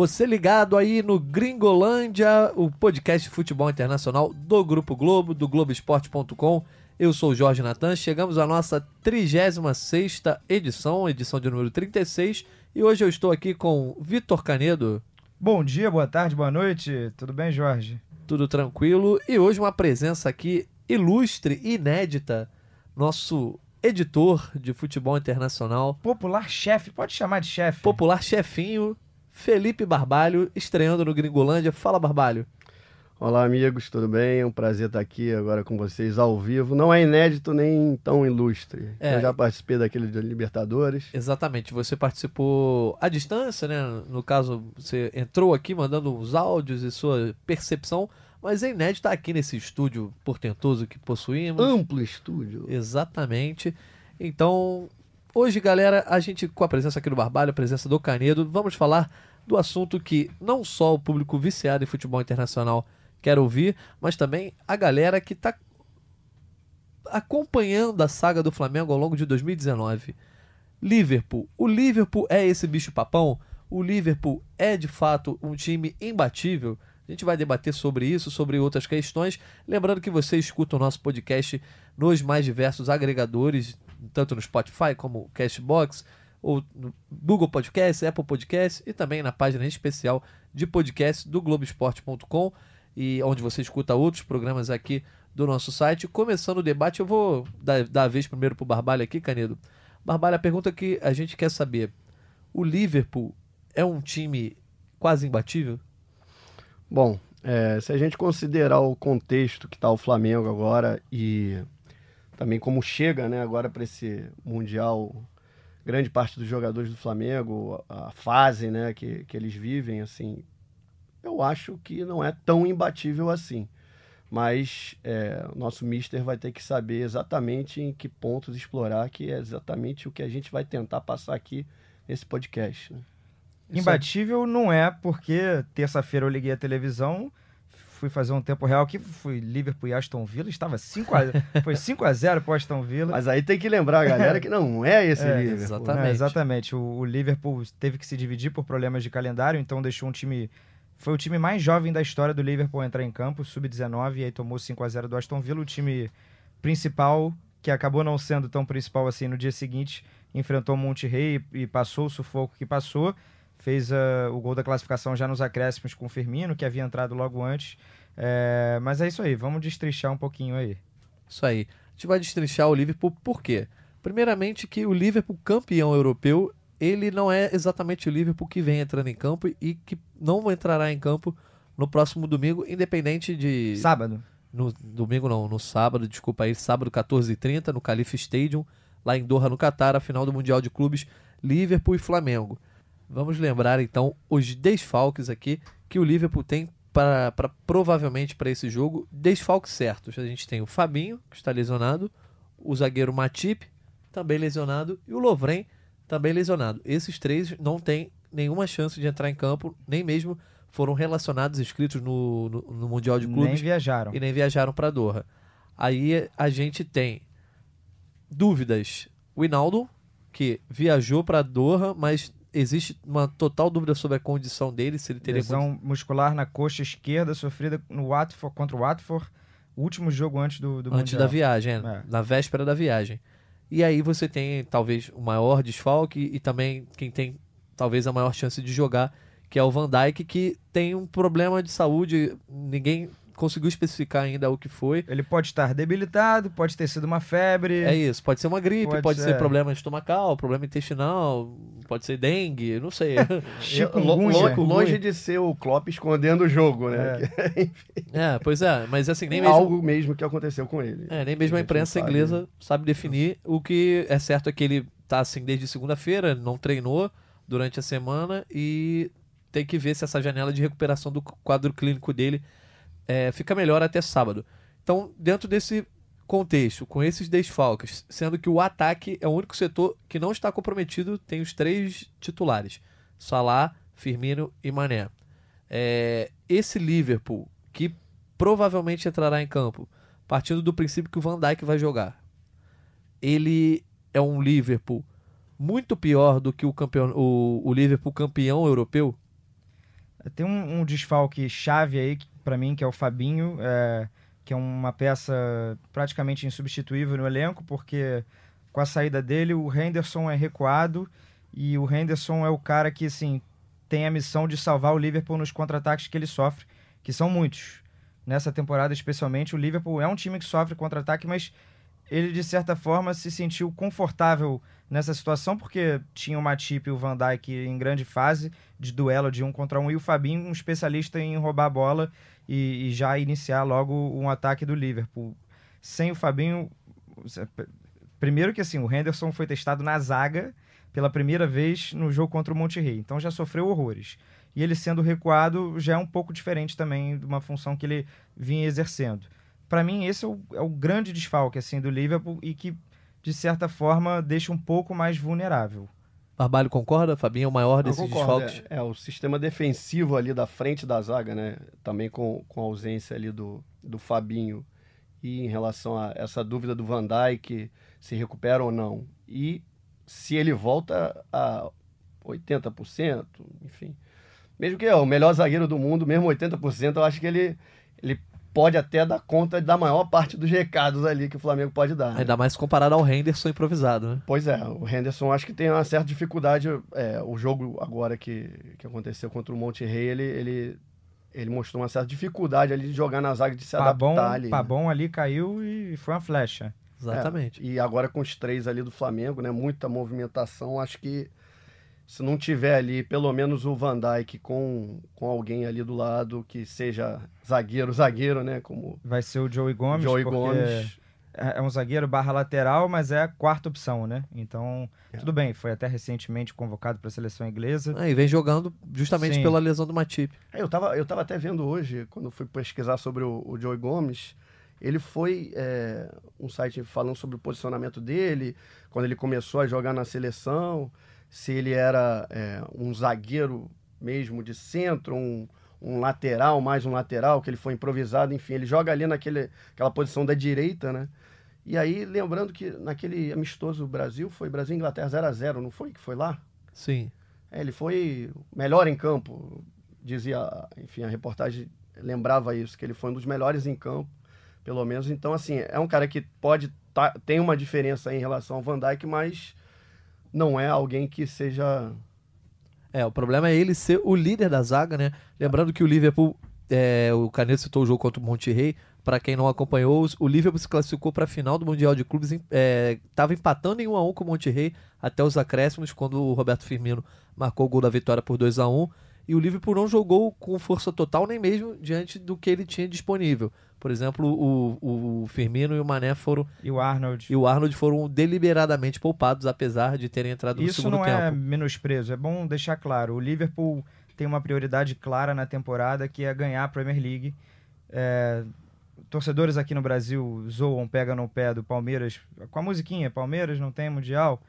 Você ligado aí no Gringolândia, o podcast de futebol internacional do Grupo Globo, do Globoesporte.com. Eu sou o Jorge Natan, chegamos à nossa 36 edição, edição de número 36, e hoje eu estou aqui com Vitor Canedo. Bom dia, boa tarde, boa noite, tudo bem, Jorge? Tudo tranquilo, e hoje uma presença aqui ilustre inédita, nosso editor de futebol internacional. Popular chefe, pode chamar de chefe. Popular chefinho, Felipe Barbalho, estreando no Gringolândia. Fala, Barbalho. Olá, amigos, tudo bem? É um prazer estar aqui agora com vocês ao vivo. Não é inédito nem tão ilustre. É. Eu já participei daquele de Libertadores. Exatamente, você participou à distância, né? No caso, você entrou aqui mandando os áudios e sua percepção, mas é inédito estar aqui nesse estúdio portentoso que possuímos. Amplo estúdio. Exatamente. Então, hoje, galera, a gente, com a presença aqui do Barbalho, a presença do Canedo, vamos falar do assunto que não só o público viciado em futebol internacional quer ouvir, mas também a galera que está acompanhando a saga do Flamengo ao longo de 2019. Liverpool. O Liverpool é esse bicho papão? O Liverpool é de fato um time imbatível? A gente vai debater sobre isso, sobre outras questões. Lembrando que você escuta o nosso podcast nos mais diversos agregadores, tanto no Spotify como Cashbox, ou no Google Podcast, Apple Podcast e também na página especial de podcast do Globoesporte.com e onde você escuta outros programas aqui do nosso site. Começando o debate, eu vou dar, dar a vez primeiro para o Barbalho aqui, Canedo. Barbalho, a pergunta que a gente quer saber: o Liverpool é um time quase imbatível? Bom, é, se a gente considerar o contexto que está o Flamengo agora e também como chega né, agora para esse Mundial grande parte dos jogadores do Flamengo, a fase né, que, que eles vivem, assim, eu acho que não é tão imbatível assim. Mas é, nosso mister vai ter que saber exatamente em que pontos explorar, que é exatamente o que a gente vai tentar passar aqui nesse podcast. Né? Imbatível não é, porque terça-feira eu liguei a televisão, fui fazer um tempo real que fui Liverpool e Aston Villa, estava 5 a, foi 5 a 0 para Aston Villa. Mas aí tem que lembrar, galera, que não é esse é, Liverpool. Exatamente. É, exatamente. O, o, Liverpool teve que se dividir por problemas de calendário, então deixou um time foi o time mais jovem da história do Liverpool entrar em campo, sub-19, e aí tomou 5 a 0 do Aston Villa, o time principal que acabou não sendo tão principal assim no dia seguinte, enfrentou o Monterrey e passou o sufoco que passou fez uh, o gol da classificação já nos acréscimos com o Firmino, que havia entrado logo antes. É, mas é isso aí, vamos destrinchar um pouquinho aí. Isso aí. A gente vai destrinchar o Liverpool por quê? Primeiramente que o Liverpool campeão europeu, ele não é exatamente o Liverpool que vem entrando em campo e que não entrará em campo no próximo domingo, independente de... Sábado. No domingo não, no sábado, desculpa aí, sábado 14h30, no Califa Stadium, lá em Doha, no Catar, a final do Mundial de Clubes, Liverpool e Flamengo. Vamos lembrar então os desfalques aqui que o Liverpool tem para, provavelmente para esse jogo. Desfalques certos. A gente tem o Fabinho, que está lesionado, o zagueiro Matip, também lesionado, e o Lovren, também lesionado. Esses três não têm nenhuma chance de entrar em campo, nem mesmo foram relacionados, inscritos no, no, no Mundial de Clubes. Nem viajaram. E nem viajaram para Doha. Aí a gente tem dúvidas. O Hinaldo, que viajou para Doha, mas existe uma total dúvida sobre a condição dele, se ele teria lesão muscular na coxa esquerda sofrida no Watford contra o Watford, último jogo antes do, do antes mundial. da viagem, é. na véspera da viagem. E aí você tem talvez o maior desfalque e também quem tem talvez a maior chance de jogar, que é o Van Dijk, que tem um problema de saúde, ninguém conseguiu especificar ainda o que foi. Ele pode estar debilitado, pode ter sido uma febre. É isso, pode ser uma gripe, pode, pode ser, ser problema estomacal, problema intestinal, pode ser dengue, não sei. longe, longe de ser o Klopp escondendo o jogo, né? É, é pois é, mas assim, nem mesmo... Algo mesmo que aconteceu com ele. É, nem mesmo a, a imprensa sabe. inglesa sabe definir. O que é certo é que ele tá assim desde segunda-feira, não treinou durante a semana e tem que ver se essa janela de recuperação do quadro clínico dele é, fica melhor até sábado. Então, dentro desse contexto, com esses desfalques, sendo que o ataque é o único setor que não está comprometido, tem os três titulares: Salah, Firmino e Mané. É, esse Liverpool, que provavelmente entrará em campo, partindo do princípio que o Van Dijk vai jogar. ele é um Liverpool muito pior do que o, campeão, o, o Liverpool campeão europeu? Tem um, um desfalque chave aí para mim, que é o Fabinho, é, que é uma peça praticamente insubstituível no elenco, porque com a saída dele, o Henderson é recuado e o Henderson é o cara que, assim, tem a missão de salvar o Liverpool nos contra-ataques que ele sofre, que são muitos. Nessa temporada, especialmente, o Liverpool é um time que sofre contra-ataque, mas ele, de certa forma, se sentiu confortável nessa situação, porque tinha o Matip e o Van Dijk em grande fase de duelo de um contra um, e o Fabinho, um especialista em roubar a bola e, e já iniciar logo um ataque do Liverpool. Sem o Fabinho, primeiro que assim, o Henderson foi testado na zaga pela primeira vez no jogo contra o Monterrey. Então já sofreu horrores. E ele sendo recuado já é um pouco diferente também de uma função que ele vinha exercendo. Para mim, esse é o, é o, grande desfalque assim, do Liverpool e que, de certa forma, deixa um pouco mais vulnerável. Barbalho concorda? Fabinho é o maior desses desfalques? É, é, o sistema defensivo ali da frente da zaga, né? Também com, com a ausência ali do, do Fabinho. E em relação a essa dúvida do Van Dijk, se recupera ou não. E se ele volta a 80%, enfim. Mesmo que é o melhor zagueiro do mundo, mesmo 80%, eu acho que ele, ele pode até dar conta da maior parte dos recados ali que o Flamengo pode dar. Né? Ainda mais comparado ao Henderson improvisado, né? Pois é, o Henderson acho que tem uma certa dificuldade. É, o jogo agora que, que aconteceu contra o Monterrey, ele, ele, ele mostrou uma certa dificuldade ali de jogar na zaga, de se Pabon, adaptar ali. Pabon né? ali caiu e foi uma flecha. Exatamente. É, e agora com os três ali do Flamengo, né? Muita movimentação. Acho que se não tiver ali pelo menos o Van Dijk com, com alguém ali do lado que seja zagueiro, zagueiro, né? Como vai ser o Joey Gomes, Joey Gomes. É, é um zagueiro barra lateral, mas é a quarta opção, né? Então, é. tudo bem, foi até recentemente convocado para a seleção inglesa. É, e vem jogando justamente Sim. pela lesão do Matip. É, eu, tava, eu tava até vendo hoje, quando fui pesquisar sobre o, o Joey Gomes, ele foi é, um site falando sobre o posicionamento dele, quando ele começou a jogar na seleção, se ele era é, um zagueiro mesmo de centro, um, um lateral, mais um lateral, que ele foi improvisado, enfim, ele joga ali naquele, aquela posição da direita, né? E aí, lembrando que naquele amistoso Brasil, foi Brasil Inglaterra 0 a 0 não foi que foi lá? Sim. É, ele foi melhor em campo, dizia, enfim, a reportagem lembrava isso, que ele foi um dos melhores em campo pelo menos. Então, assim, é um cara que pode tá, tem uma diferença em relação ao Van Dijk, mas não é alguém que seja. É, o problema é ele ser o líder da zaga, né? Lembrando que o Liverpool, é, o Caneto citou o jogo contra o Monterrey. Para quem não acompanhou, o Liverpool se classificou para a final do Mundial de Clubes. Estava é, empatando em 1 a 1 com o Monterrey até os acréscimos, quando o Roberto Firmino marcou o gol da vitória por 2 a 1 e o Liverpool não jogou com força total nem mesmo diante do que ele tinha disponível. Por exemplo, o, o Firmino e o Mané foram. E o Arnold. E o Arnold foram deliberadamente poupados, apesar de terem entrado Isso no segundo tempo. Isso não é menosprezo, é bom deixar claro. O Liverpool tem uma prioridade clara na temporada que é ganhar a Premier League. É, torcedores aqui no Brasil zoam, pegam no pé do Palmeiras com a musiquinha: Palmeiras não tem Mundial.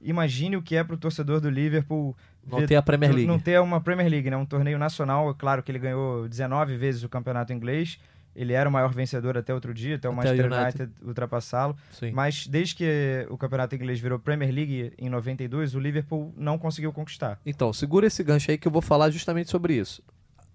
Imagine o que é para o torcedor do Liverpool não ter a Premier League. Não ter uma Premier League, né? Um torneio nacional. É claro que ele ganhou 19 vezes o campeonato inglês. Ele era o maior vencedor até outro dia, até o até Manchester United, United ultrapassá-lo. Mas desde que o campeonato inglês virou Premier League em 92, o Liverpool não conseguiu conquistar. Então, segura esse gancho aí que eu vou falar justamente sobre isso.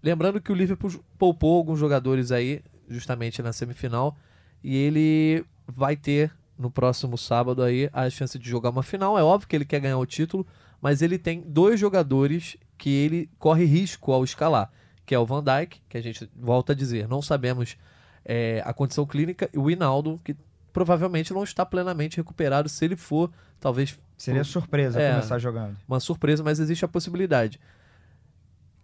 Lembrando que o Liverpool poupou alguns jogadores aí, justamente na semifinal, e ele vai ter no próximo sábado aí a chance de jogar uma final. É óbvio que ele quer ganhar o título, mas ele tem dois jogadores que ele corre risco ao escalar, que é o Van Dijk, que a gente volta a dizer, não sabemos é, a condição clínica, e o Hinaldo, que provavelmente não está plenamente recuperado se ele for, talvez... Seria surpresa é, começar jogando. Uma surpresa, mas existe a possibilidade.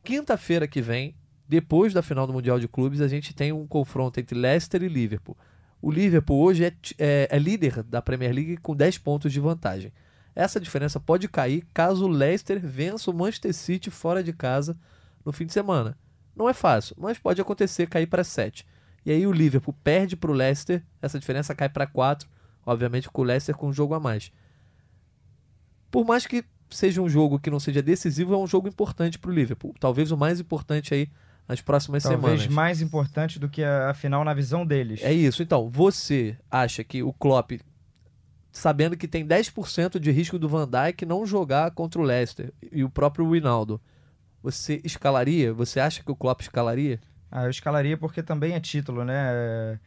Quinta-feira que vem, depois da final do Mundial de Clubes, a gente tem um confronto entre Leicester e Liverpool. O Liverpool hoje é, é, é líder da Premier League com 10 pontos de vantagem. Essa diferença pode cair caso o Leicester vença o Manchester City fora de casa no fim de semana. Não é fácil, mas pode acontecer cair para 7. E aí o Liverpool perde para o Leicester, essa diferença cai para 4, obviamente com o Leicester com um jogo a mais. Por mais que seja um jogo que não seja decisivo, é um jogo importante para o Liverpool. Talvez o mais importante aí nas próximas Talvez semanas. Talvez mais importante do que a, a final na visão deles. É isso. Então, você acha que o Klopp sabendo que tem 10% de risco do Van Dijk não jogar contra o Leicester e o próprio Winaldo. Você escalaria? Você acha que o Klopp escalaria? Ah, eu escalaria porque também é título, né? É,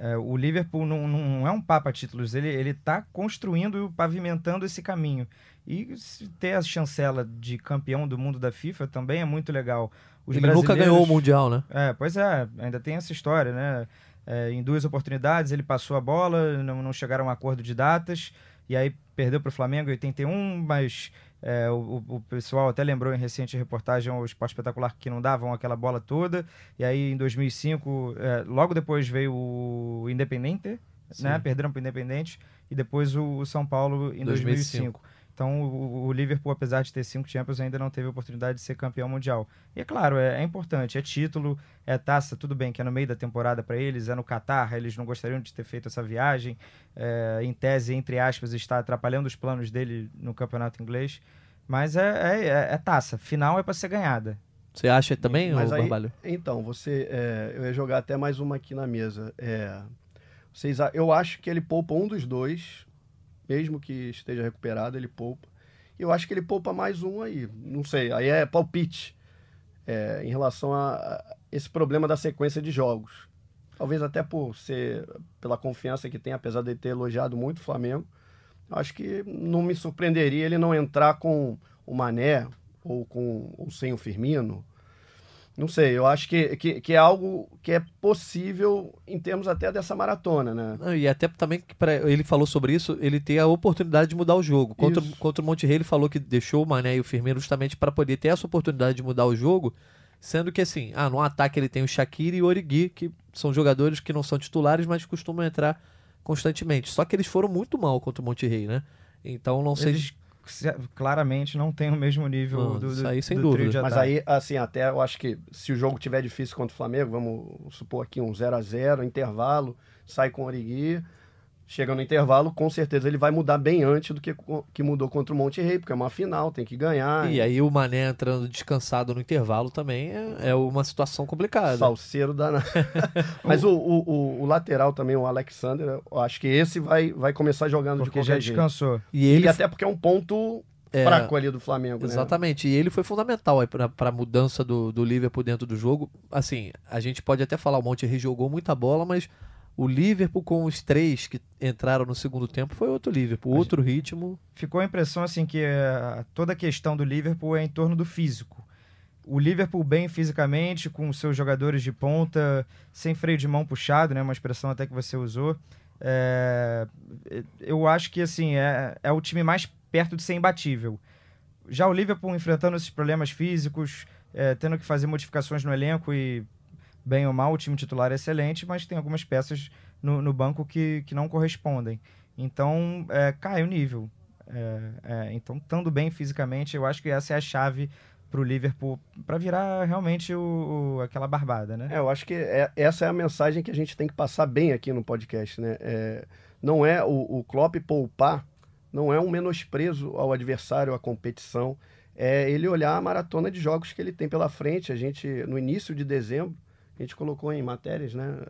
é, o Liverpool não, não é um papa títulos, ele, ele tá construindo, pavimentando esse caminho. E ter a chancela de campeão do mundo da FIFA também é muito legal. Os ele nunca ganhou o Mundial, né? É, pois é, ainda tem essa história, né? É, em duas oportunidades ele passou a bola, não, não chegaram a um acordo de datas, e aí perdeu para o Flamengo em 81, mas é, o, o, pessoal até lembrou em recente reportagem o Esporte Espetacular que não davam aquela bola toda. E aí em 2005, é, logo depois veio o Independente, né? Perderam para o Independente. E depois o, o São Paulo em 2005. 2005. Então o, o, Liverpool, apesar de ter cinco Champions, ainda não teve a oportunidade de ser campeão mundial. E é claro, é, é importante, é título, é taça, tudo bem que é no meio da temporada para eles, é no Catar, eles não gostariam de ter feito essa viagem. É, em tese, entre aspas, está atrapalhando os planos dele no campeonato inglês. Mas é, é, é, é taça, final é para ser ganhada. Você acha também, Mas aí, Barbalho? Então, você, é, eu ia jogar até mais uma aqui na mesa. É, vocês, eu acho que ele poupa um dos dois mesmo que esteja recuperado, ele poupa. E eu acho que ele poupa mais um aí. Não sei, aí é palpite é, em relação a esse problema da sequência de jogos. Talvez até por ser pela confiança que tem, apesar de ter elogiado muito o Flamengo. Acho que não me surpreenderia ele não entrar com o Mané ou com ou sem o Firmino não sei, eu acho que, que, que, é algo que é possível em termos até dessa maratona, né? e até também que pra, ele falou sobre isso, ele ter a oportunidade de mudar o jogo. Contra, contra o Monte Rey, ele falou que deixou o Mané e o Firmino justamente para poder ter essa oportunidade de mudar o jogo, sendo que assim, ah, no ataque ele tem o Shaqiri e o Origi, que são jogadores que não são titulares, mas costumam entrar constantemente. Só que eles foram muito mal contra o Monte Rey, né? Então não sei... Eles claramente não tem o mesmo nível não, do, do, aí, sem do dúvida. Mas aí, assim, até eu acho que se o jogo tiver difícil contra o Flamengo, vamos supor aqui um 0 a 0 intervalo, sai com o Origui, chega no intervalo, com certeza ele vai mudar bem antes do que, que mudou contra o Monte Rei, porque é uma final, tem que ganhar. E, e... aí o Mané entrando descansado no intervalo também é, é uma situação complicada. Salseiro danado. Mas o, o, o, lateral também, o Alexander, eu acho que esse vai, vai começar jogando porque de qualquer já descansou. Jeito. E, ele... e até porque é um ponto é, fraco ali do Flamengo. Né? Exatamente, né? e ele foi fundamental para a mudança do, do Liverpool dentro do jogo. Assim, a gente pode até falar, o Monte Rei jogou muita bola, mas o Liverpool com os três que entraram no segundo tempo foi outro Liverpool, outro ritmo. Ficou a impressão assim que uh, toda a questão do Liverpool é em torno do físico. O Liverpool bem fisicamente, com seus jogadores de ponta, sem freio de mão puxado, né, uma expressão até que você usou. É, eu acho que assim é, é o time mais perto de ser imbatível. Já o Liverpool enfrentando esses problemas físicos, é, tendo que fazer modificações no elenco e bem ou mal, o time titular é excelente, mas tem algumas peças no, no banco que, que não correspondem. Então, é, cai o nível. É, é, então, estando bem fisicamente, eu acho que essa é a chave para o Liverpool para virar realmente o, o, aquela barbada, né? É, eu acho que é, essa é a mensagem que a gente tem que passar bem aqui no podcast, né? É, não é o, o Klopp poupar, não é um menosprezo ao adversário, à competição. É ele olhar a maratona de jogos que ele tem pela frente. A gente, no início de dezembro, a gente colocou em matérias, né?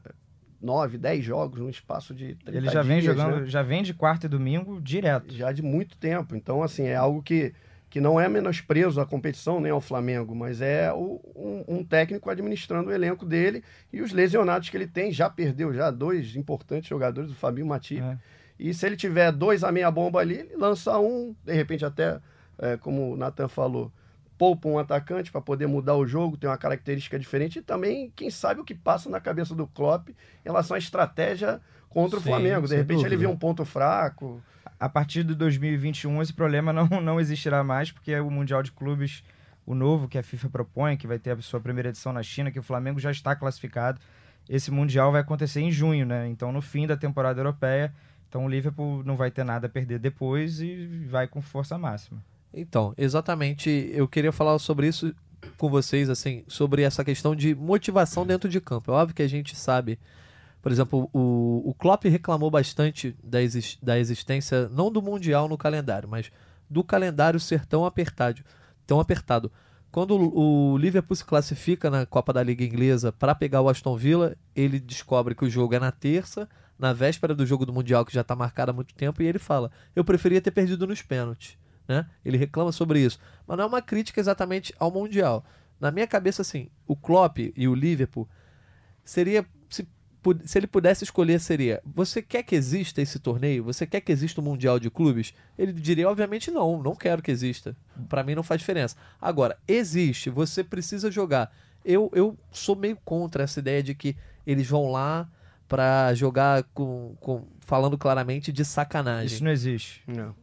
Nove, dez jogos no espaço de 30 Ele já vem dias, jogando, né? já vem de quarta e domingo direto. Já de muito tempo. Então, assim, é algo que, que não é menosprezo à competição nem ao Flamengo, mas é o, um, um, técnico administrando o elenco dele e os lesionados que ele tem. Já perdeu já dois importantes jogadores, o Fabinho Mati. É. E se ele tiver dois a meia bomba ali, ele lança um, de repente até, é, como o Nathan falou, poupa um atacante para poder mudar o jogo, tem uma característica diferente e também, quem sabe o que passa na cabeça do Klopp em relação à estratégia contra Sim, o Flamengo. De repente dúvida. ele vê um ponto fraco. A partir de 2021 esse problema não, não existirá mais, porque é o Mundial de Clubes, o novo que a FIFA propõe, que vai ter a sua primeira edição na China, que o Flamengo já está classificado. Esse Mundial vai acontecer em junho, né? Então no fim da temporada europeia. Então o Liverpool não vai ter nada a perder depois e vai com força máxima. Então, exatamente, eu queria falar sobre isso com vocês, assim, sobre essa questão de motivação dentro de campo. É óbvio que a gente sabe, por exemplo, o, o Klopp reclamou bastante da, exist, da existência, não do Mundial no calendário, mas do calendário ser tão apertado. Tão apertado. Quando o, o Liverpool se classifica na Copa da Liga Inglesa para pegar o Aston Villa, ele descobre que o jogo é na terça, na véspera do jogo do Mundial, que já está marcado há muito tempo, e ele fala: Eu preferia ter perdido nos pênaltis. Né? Ele reclama sobre isso. Mas não é uma crítica exatamente ao Mundial. Na minha cabeça, assim, o Klopp e o Liverpool seria. Se, se ele pudesse escolher, seria: Você quer que exista esse torneio? Você quer que exista o um Mundial de Clubes? Ele diria, obviamente, não, não quero que exista. Para mim não faz diferença. Agora, existe, você precisa jogar. Eu, eu sou meio contra essa ideia de que eles vão lá para jogar com, com, falando claramente de sacanagem. Isso não existe. Não.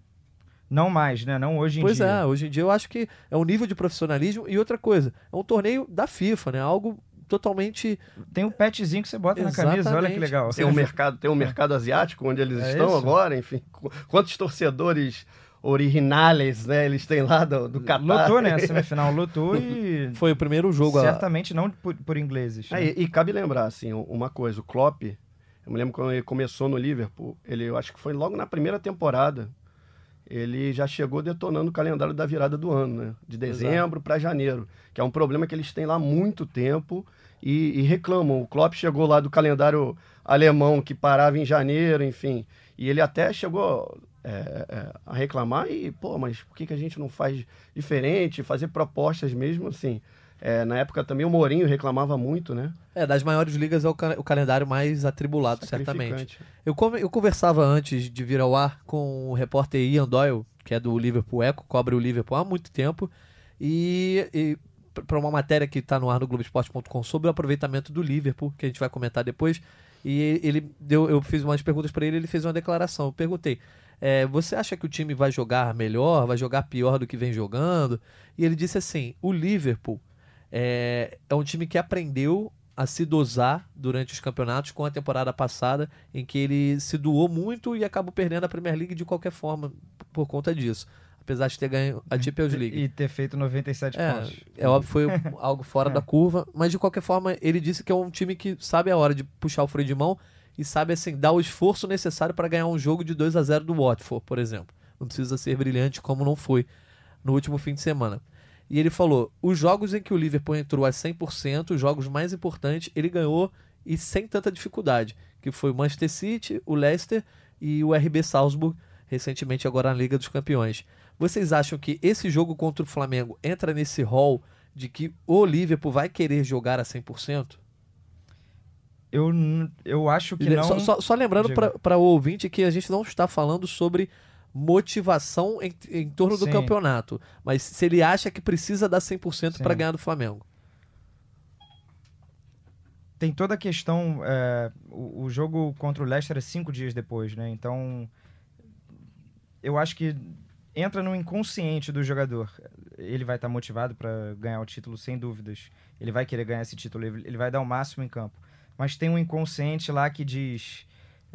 Não mais, né? Não hoje em pois dia. Pois é, hoje em dia eu acho que é um nível de profissionalismo e outra coisa, é um torneio da FIFA, né? Algo totalmente. Tem um petzinho que você bota Exatamente. na camisa, olha que legal. Tem um mercado, tem um mercado asiático onde eles é estão isso? agora, enfim. Quantos torcedores originales, né? Eles têm lá do, do Qatar. Lutou, né? A semifinal lutou e... Foi o primeiro jogo. Certamente a... não por, por ingleses. Né? É, e, e, cabe lembrar, assim, uma coisa. O Klopp, eu me lembro quando ele começou no Liverpool, ele, eu acho que foi logo na primeira temporada, ele já chegou detonando o calendário da virada do ano, né? De dezembro para janeiro, que é um problema que eles têm lá há muito tempo e, e, reclamam. O Klopp chegou lá do calendário alemão que parava em janeiro, enfim, e ele até chegou é, é, a reclamar e, pô, mas por que, que a gente não faz diferente, fazer propostas mesmo assim? É, na época também o Mourinho reclamava muito, né? É, das maiores ligas é o, o calendário mais atribulado, certamente. Eu, eu conversava antes de vir ao ar com o repórter Ian Doyle, que é do Liverpool Echo, cobre o Liverpool há muito tempo, e, e para uma matéria que está no ar no Globoesporte.com sobre o aproveitamento do Liverpool, que a gente vai comentar depois, e ele deu, eu fiz umas perguntas para ele, ele fez uma declaração. Eu perguntei: é, você acha que o time vai jogar melhor, vai jogar pior do que vem jogando? E ele disse assim: o Liverpool é, é um time que aprendeu a se dosar durante os campeonatos com a temporada passada, em que ele se doou muito e acabou perdendo a Premier League de qualquer forma por conta disso. Apesar de ter ganho a Champions League. E ter feito 97 é, pontos. É óbvio, foi algo fora é. da curva, mas de qualquer forma, ele disse que é um time que sabe a hora de puxar o freio de mão e sabe assim dar o esforço necessário para ganhar um jogo de 2 a 0 do Watford, por exemplo. Não precisa ser brilhante como não foi no último fim de semana. E ele falou: os jogos em que o Liverpool entrou a 100%, os jogos mais importantes, ele ganhou e sem tanta dificuldade, que foi o Manchester City, o Leicester e o RB Salzburg, recentemente agora na Liga dos Campeões. Vocês acham que esse jogo contra o Flamengo entra nesse rol de que o Liverpool vai querer jogar a 100%? Eu, eu acho que não. Só, só, só lembrando para o ouvinte que a gente não está falando sobre motivação em, em torno Sim. do campeonato, mas se ele acha que precisa dar 100% para ganhar do Flamengo. Tem toda a questão. É, o, o, jogo contra o Leicester é cinco dias depois, né? Então. Eu acho que entra no inconsciente do jogador. Ele vai estar tá motivado para ganhar o título, sem dúvidas. Ele vai querer ganhar esse título, ele vai dar o máximo em campo mas tem um inconsciente lá que diz: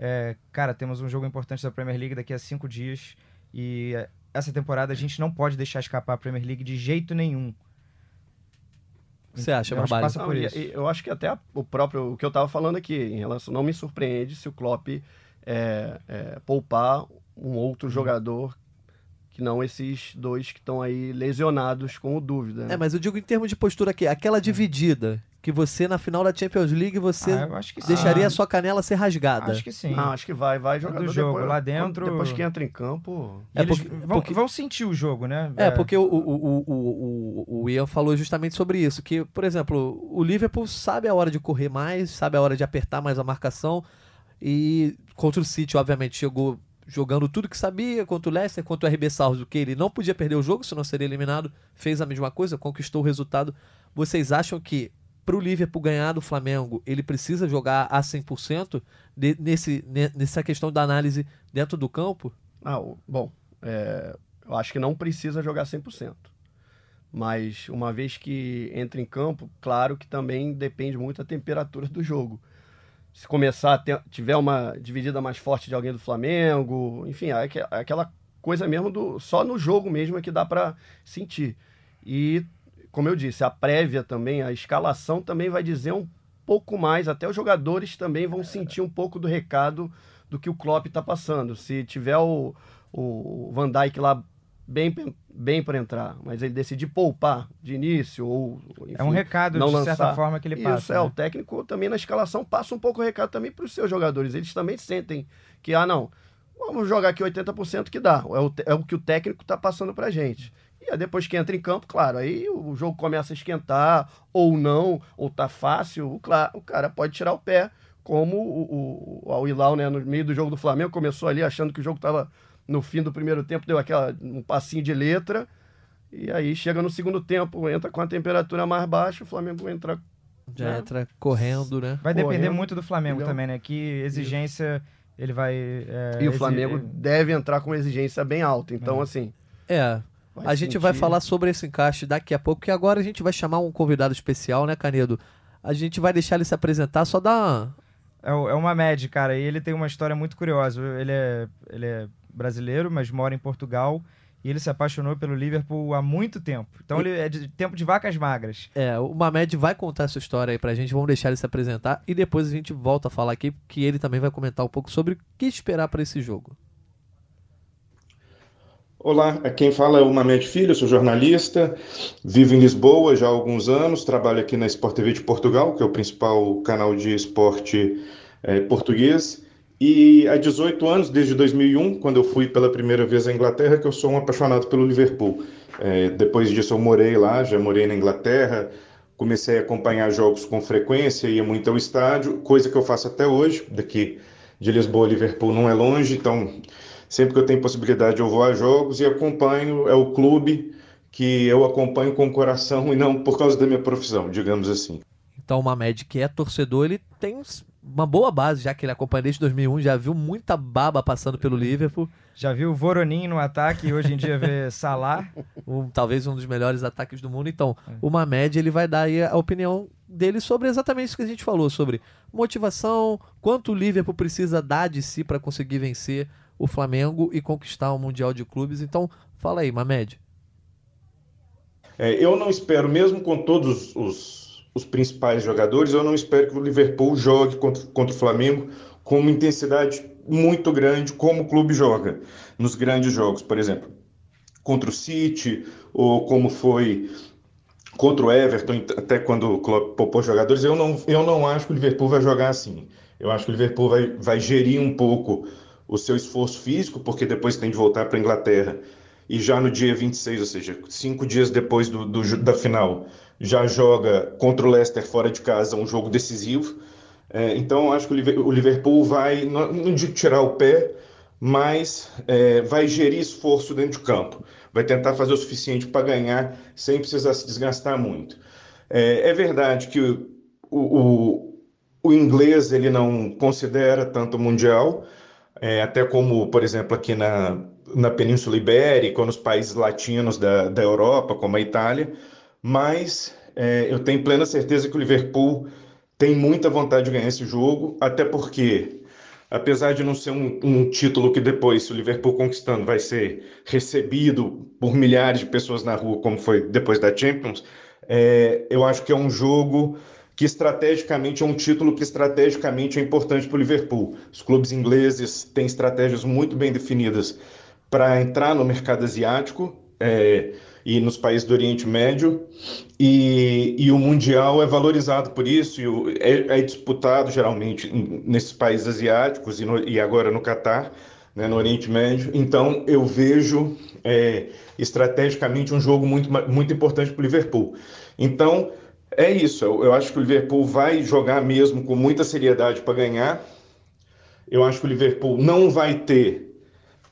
é, cara, temos um jogo importante da Premier League daqui a cinco dias e essa temporada a gente não pode deixar escapar a Premier League de jeito nenhum. Você acha, eu Barbalho? Acho não, eu acho que até o próprio, o que eu estava falando aqui, em relação, não me surpreende se o Klopp é, é, poupar um outro hum. jogador que não esses dois que estão aí lesionados com o dúvida. Né? É, mas eu digo em termos de postura aqui, aquela hum. dividida que você na final da Champions League você ah, deixaria a sua canela ser rasgada. Acho que sim. Não, acho que vai, vai jogar do jogo depois, lá dentro. Depois que entra em campo, é porque, vão, porque, vão, sentir o jogo, né? É, é. porque o, o, o, o, o Ian falou justamente sobre isso, que, por exemplo, o Liverpool sabe a hora de correr mais, sabe a hora de apertar mais a marcação e contra o City, obviamente, chegou jogando tudo que sabia contra o Leicester, contra o RB Salzburg, que ele não podia perder o jogo, senão seria eliminado, fez a mesma coisa, conquistou o resultado. Vocês acham que para o Liverpool ganhar do Flamengo, ele precisa jogar a 100% de, nesse, nessa questão da análise dentro do campo? Ah, bom, é, eu acho que não precisa jogar 100%. Mas uma vez que entra em campo, claro que também depende muito da temperatura do jogo. Se começar a ter, tiver uma dividida mais forte de alguém do Flamengo, enfim, é, é aquela coisa mesmo do só no jogo mesmo é que dá para sentir. E como eu disse, a prévia também, a escalação também vai dizer um pouco mais, até os jogadores também vão sentir um pouco do recado do que o Klopp está passando. Se tiver o, o Van Dijk lá bem, bem para entrar, mas ele decidir poupar de início ou enfim, é um recado não de lançar. certa forma que ele passa. Isso é né? o técnico também na escalação passa um pouco o recado também para os seus jogadores. Eles também sentem que ah não, vamos jogar aqui 80% que dá. É o, é o que o técnico está passando para gente. E aí depois que entra em campo, claro, aí o jogo começa a esquentar ou não, ou tá fácil, o, claro, o cara pode tirar o pé, como o, o, o Al-Hilal, né, no meio do jogo do Flamengo, começou ali achando que o jogo estava no fim do primeiro tempo, deu aquela, um passinho de letra, e aí chega no segundo tempo, entra com a temperatura mais baixa, o Flamengo entra. Já né? entra correndo, né? Vai depender correndo, muito do Flamengo entendeu? também, né? Que exigência ele vai. É, e o Flamengo deve entrar com uma exigência bem alta. Então, é. assim. É. a gente vai falar sobre esse encaixe daqui a pouco, que agora a gente vai chamar um convidado especial, né, Canedo? A gente vai deixar ele se apresentar, só dá. É, é uma média, cara, e ele tem uma história muito curiosa. Ele é, ele é brasileiro, mas mora em Portugal. E ele se apaixonou pelo Liverpool há muito tempo. Então ele é de tempo de vacas magras. É, o Mamed vai contar essa história aí pra gente, vamos deixar ele se apresentar e depois a gente volta a falar aqui, que ele também vai comentar um pouco sobre o que esperar para esse jogo. Olá, quem fala é o Mamed Filho, sou jornalista, vivo em Lisboa já há alguns anos, trabalho aqui na Sport TV de Portugal, que é o principal canal de esporte é, português. E há 18 anos, desde 2001, quando eu fui pela primeira vez à Inglaterra, que eu sou um apaixonado pelo Liverpool. É, depois disso eu morei lá, já morei na Inglaterra, comecei a acompanhar jogos com frequência, ia muito ao estádio, coisa que eu faço até hoje, daqui de Lisboa a Liverpool não é longe, então sempre que eu tenho possibilidade eu vou a jogos e acompanho, é o clube que eu acompanho com o coração e não por causa da minha profissão, digamos assim. Então o Mamed, que é torcedor, ele tem uma boa base, já que ele acompanha desde 2001, já viu muita baba passando pelo Liverpool. Já viu o Voronin no ataque e hoje em dia vê Salah. Um, talvez um dos melhores ataques do mundo. Então, é. o Mamed, ele vai dar aí a opinião dele sobre exatamente isso que a gente falou, sobre motivação, quanto o Liverpool precisa dar de si para conseguir vencer o Flamengo e conquistar o Mundial de Clubes. Então, fala aí, Mamed. É, eu não espero, mesmo com todos os os principais jogadores, eu não espero que o Liverpool jogue contra, contra o Flamengo com uma intensidade muito grande, como o clube joga nos grandes jogos, por exemplo, contra o City, ou como foi contra o Everton, até quando o clube poupou jogadores, eu não, eu não acho que o Liverpool vai jogar assim. Eu acho que o Liverpool vai, vai gerir um pouco o seu esforço físico, porque depois tem de voltar para a Inglaterra. E já no dia 26, ou seja, cinco dias depois do, do da final, já joga contra o Leicester fora de casa um jogo decisivo. É, então, acho que o Liverpool vai, não, não digo tirar o pé, mas é, vai gerir esforço dentro de campo. Vai tentar fazer o suficiente para ganhar sem precisar se desgastar muito. É, é verdade que o, o, o, inglês ele não considera tanto o Mundial, é, até como, por exemplo, aqui na, na Península Ibérica ou nos países latinos da, da Europa, como a Itália mas é, eu tenho plena certeza que o Liverpool tem muita vontade de ganhar esse jogo, até porque, apesar de não ser um, um título que depois, se o Liverpool conquistando, vai ser recebido por milhares de pessoas na rua, como foi depois da Champions, é, eu acho que é um jogo que estrategicamente é um título que estrategicamente é importante para o Liverpool. Os clubes ingleses têm estratégias muito bem definidas para entrar no mercado asiático. É, e nos países do Oriente Médio, e, e o Mundial é valorizado por isso, e o, é, é, disputado geralmente nesses países asiáticos e, no, e agora no Catar, né, no Oriente Médio. Então eu vejo é, estrategicamente um jogo muito, muito importante para o Liverpool. Então é isso, eu, eu acho que o Liverpool vai jogar mesmo com muita seriedade para ganhar. Eu acho que o Liverpool não vai ter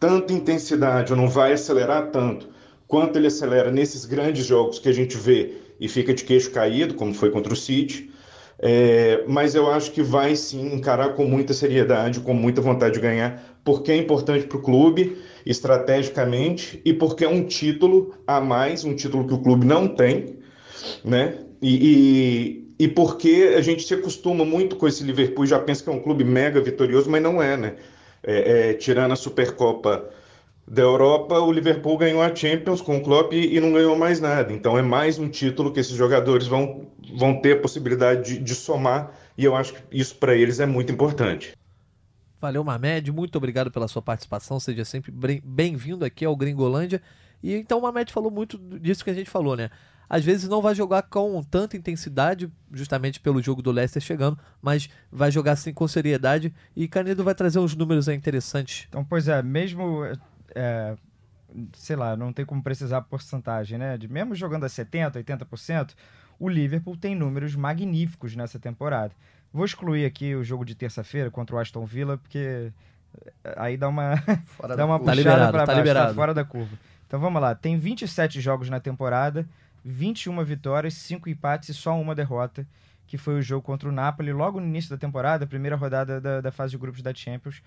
tanta intensidade, ou não vai acelerar tanto quanto ele acelera nesses grandes jogos que a gente vê e fica de queixo caído, como foi contra o City. É, mas eu acho que vai sim encarar com muita seriedade, com muita vontade de ganhar, porque é importante para o clube, estrategicamente, e porque é um título a mais, um título que o clube não tem, né? E, e, e porque a gente se acostuma muito com esse Liverpool já pensa que é um clube mega vitorioso, mas não é, né? É, é, tirando a Supercopa da Europa, o Liverpool ganhou a Champions com o Klopp e não ganhou mais nada. Então é mais um título que esses jogadores vão, vão ter a possibilidade de, de somar e eu acho que isso para eles é muito importante. Valeu, Mamed. Muito obrigado pela sua participação. Seja sempre bem-vindo aqui ao Gringolândia. E então o Mamed falou muito disso que a gente falou, né? Às vezes não vai jogar com tanta intensidade, justamente pelo jogo do Leicester chegando, mas vai jogar assim com seriedade. E Canedo vai trazer uns números aí interessantes. Então, pois é, mesmo. É, sei lá, não tem como precisar porcentagem, né? De, mesmo jogando a 70%, 80%, o Liverpool tem números magníficos nessa temporada. Vou excluir aqui o jogo de terça-feira contra o Aston Villa, porque aí dá uma, Fora dá uma curva. Tá puxada liberado, pra tá baixo, liberado. fora da curva. Então vamos lá, tem 27 jogos na temporada, 21 vitórias, 5 empates e só uma derrota, que foi o jogo contra o Napoli logo no início da temporada, a primeira rodada da, da fase de grupos da Champions.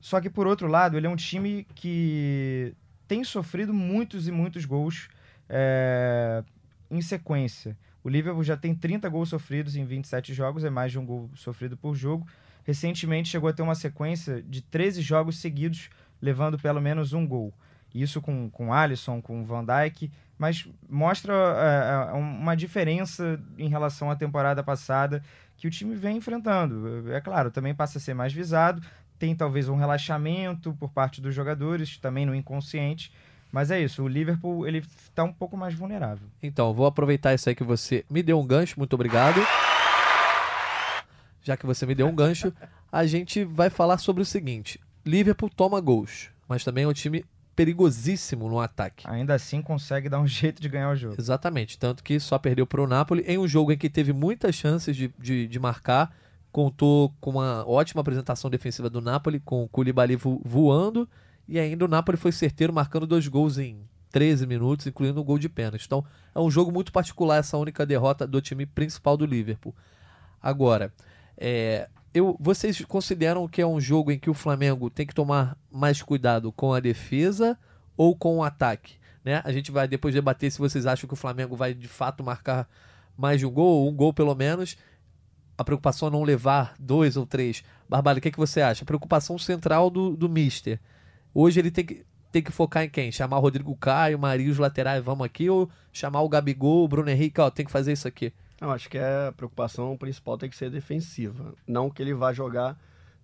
Só que por outro lado, ele é um time que tem sofrido muitos e muitos gols é, em sequência. O Liverpool já tem 30 gols sofridos em 27 jogos, é mais de um gol sofrido por jogo. Recentemente chegou a ter uma sequência de 13 jogos seguidos, levando pelo menos um gol. Isso com, com Alisson, com Van Dijk, mas mostra é, uma diferença em relação à temporada passada que o time vem enfrentando. É claro, também passa a ser mais visado, tem talvez um relaxamento por parte dos jogadores, também no inconsciente, mas é isso, o Liverpool ele está um pouco mais vulnerável. Então, vou aproveitar isso aí que você me deu um gancho, muito obrigado. Já que você me deu um gancho, a gente vai falar sobre o seguinte: Liverpool toma gols, mas também é um time perigosíssimo no ataque. Ainda assim consegue dar um jeito de ganhar o jogo. Exatamente, tanto que só perdeu para o Napoli em um jogo em que teve muitas chances de, de, de marcar, contou com uma ótima apresentação defensiva do Napoli, com o Koulibaly vo- voando, e ainda o Napoli foi certeiro, marcando dois gols em 13 minutos, incluindo um gol de pênalti. Então, é um jogo muito particular essa única derrota do time principal do Liverpool. Agora, é, eu, vocês consideram que é um jogo em que o Flamengo tem que tomar mais cuidado com a defesa ou com o ataque? Né? A gente vai depois debater se vocês acham que o Flamengo vai de fato marcar mais de um gol, ou um gol pelo menos. A preocupação é não levar dois ou três. Barbalho, o que, é que você acha? A preocupação central do, do Mister. Hoje ele tem que, tem que focar em quem? Chamar o Rodrigo Caio, Maria, os laterais, vamos aqui, ou chamar o Gabigol, o Bruno Henrique, ó, tem que fazer isso aqui. Eu acho que a preocupação principal tem que ser defensiva. Não que ele vá jogar